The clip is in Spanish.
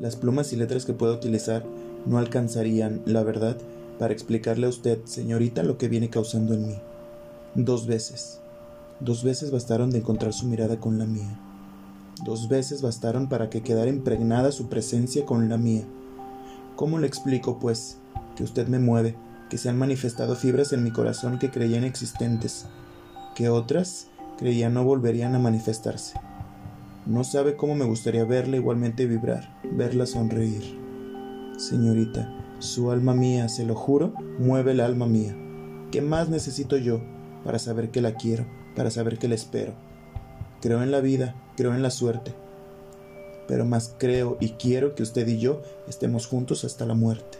Las plumas y letras que puedo utilizar no alcanzarían, la verdad, para explicarle a usted, señorita, lo que viene causando en mí. Dos veces. Dos veces bastaron de encontrar su mirada con la mía. Dos veces bastaron para que quedara impregnada su presencia con la mía. ¿Cómo le explico, pues, que usted me mueve, que se han manifestado fibras en mi corazón que creía inexistentes, que otras creía no volverían a manifestarse? No sabe cómo me gustaría verla igualmente vibrar, verla sonreír. Señorita, su alma mía, se lo juro, mueve el alma mía. ¿Qué más necesito yo para saber que la quiero, para saber que la espero? Creo en la vida, creo en la suerte, pero más creo y quiero que usted y yo estemos juntos hasta la muerte.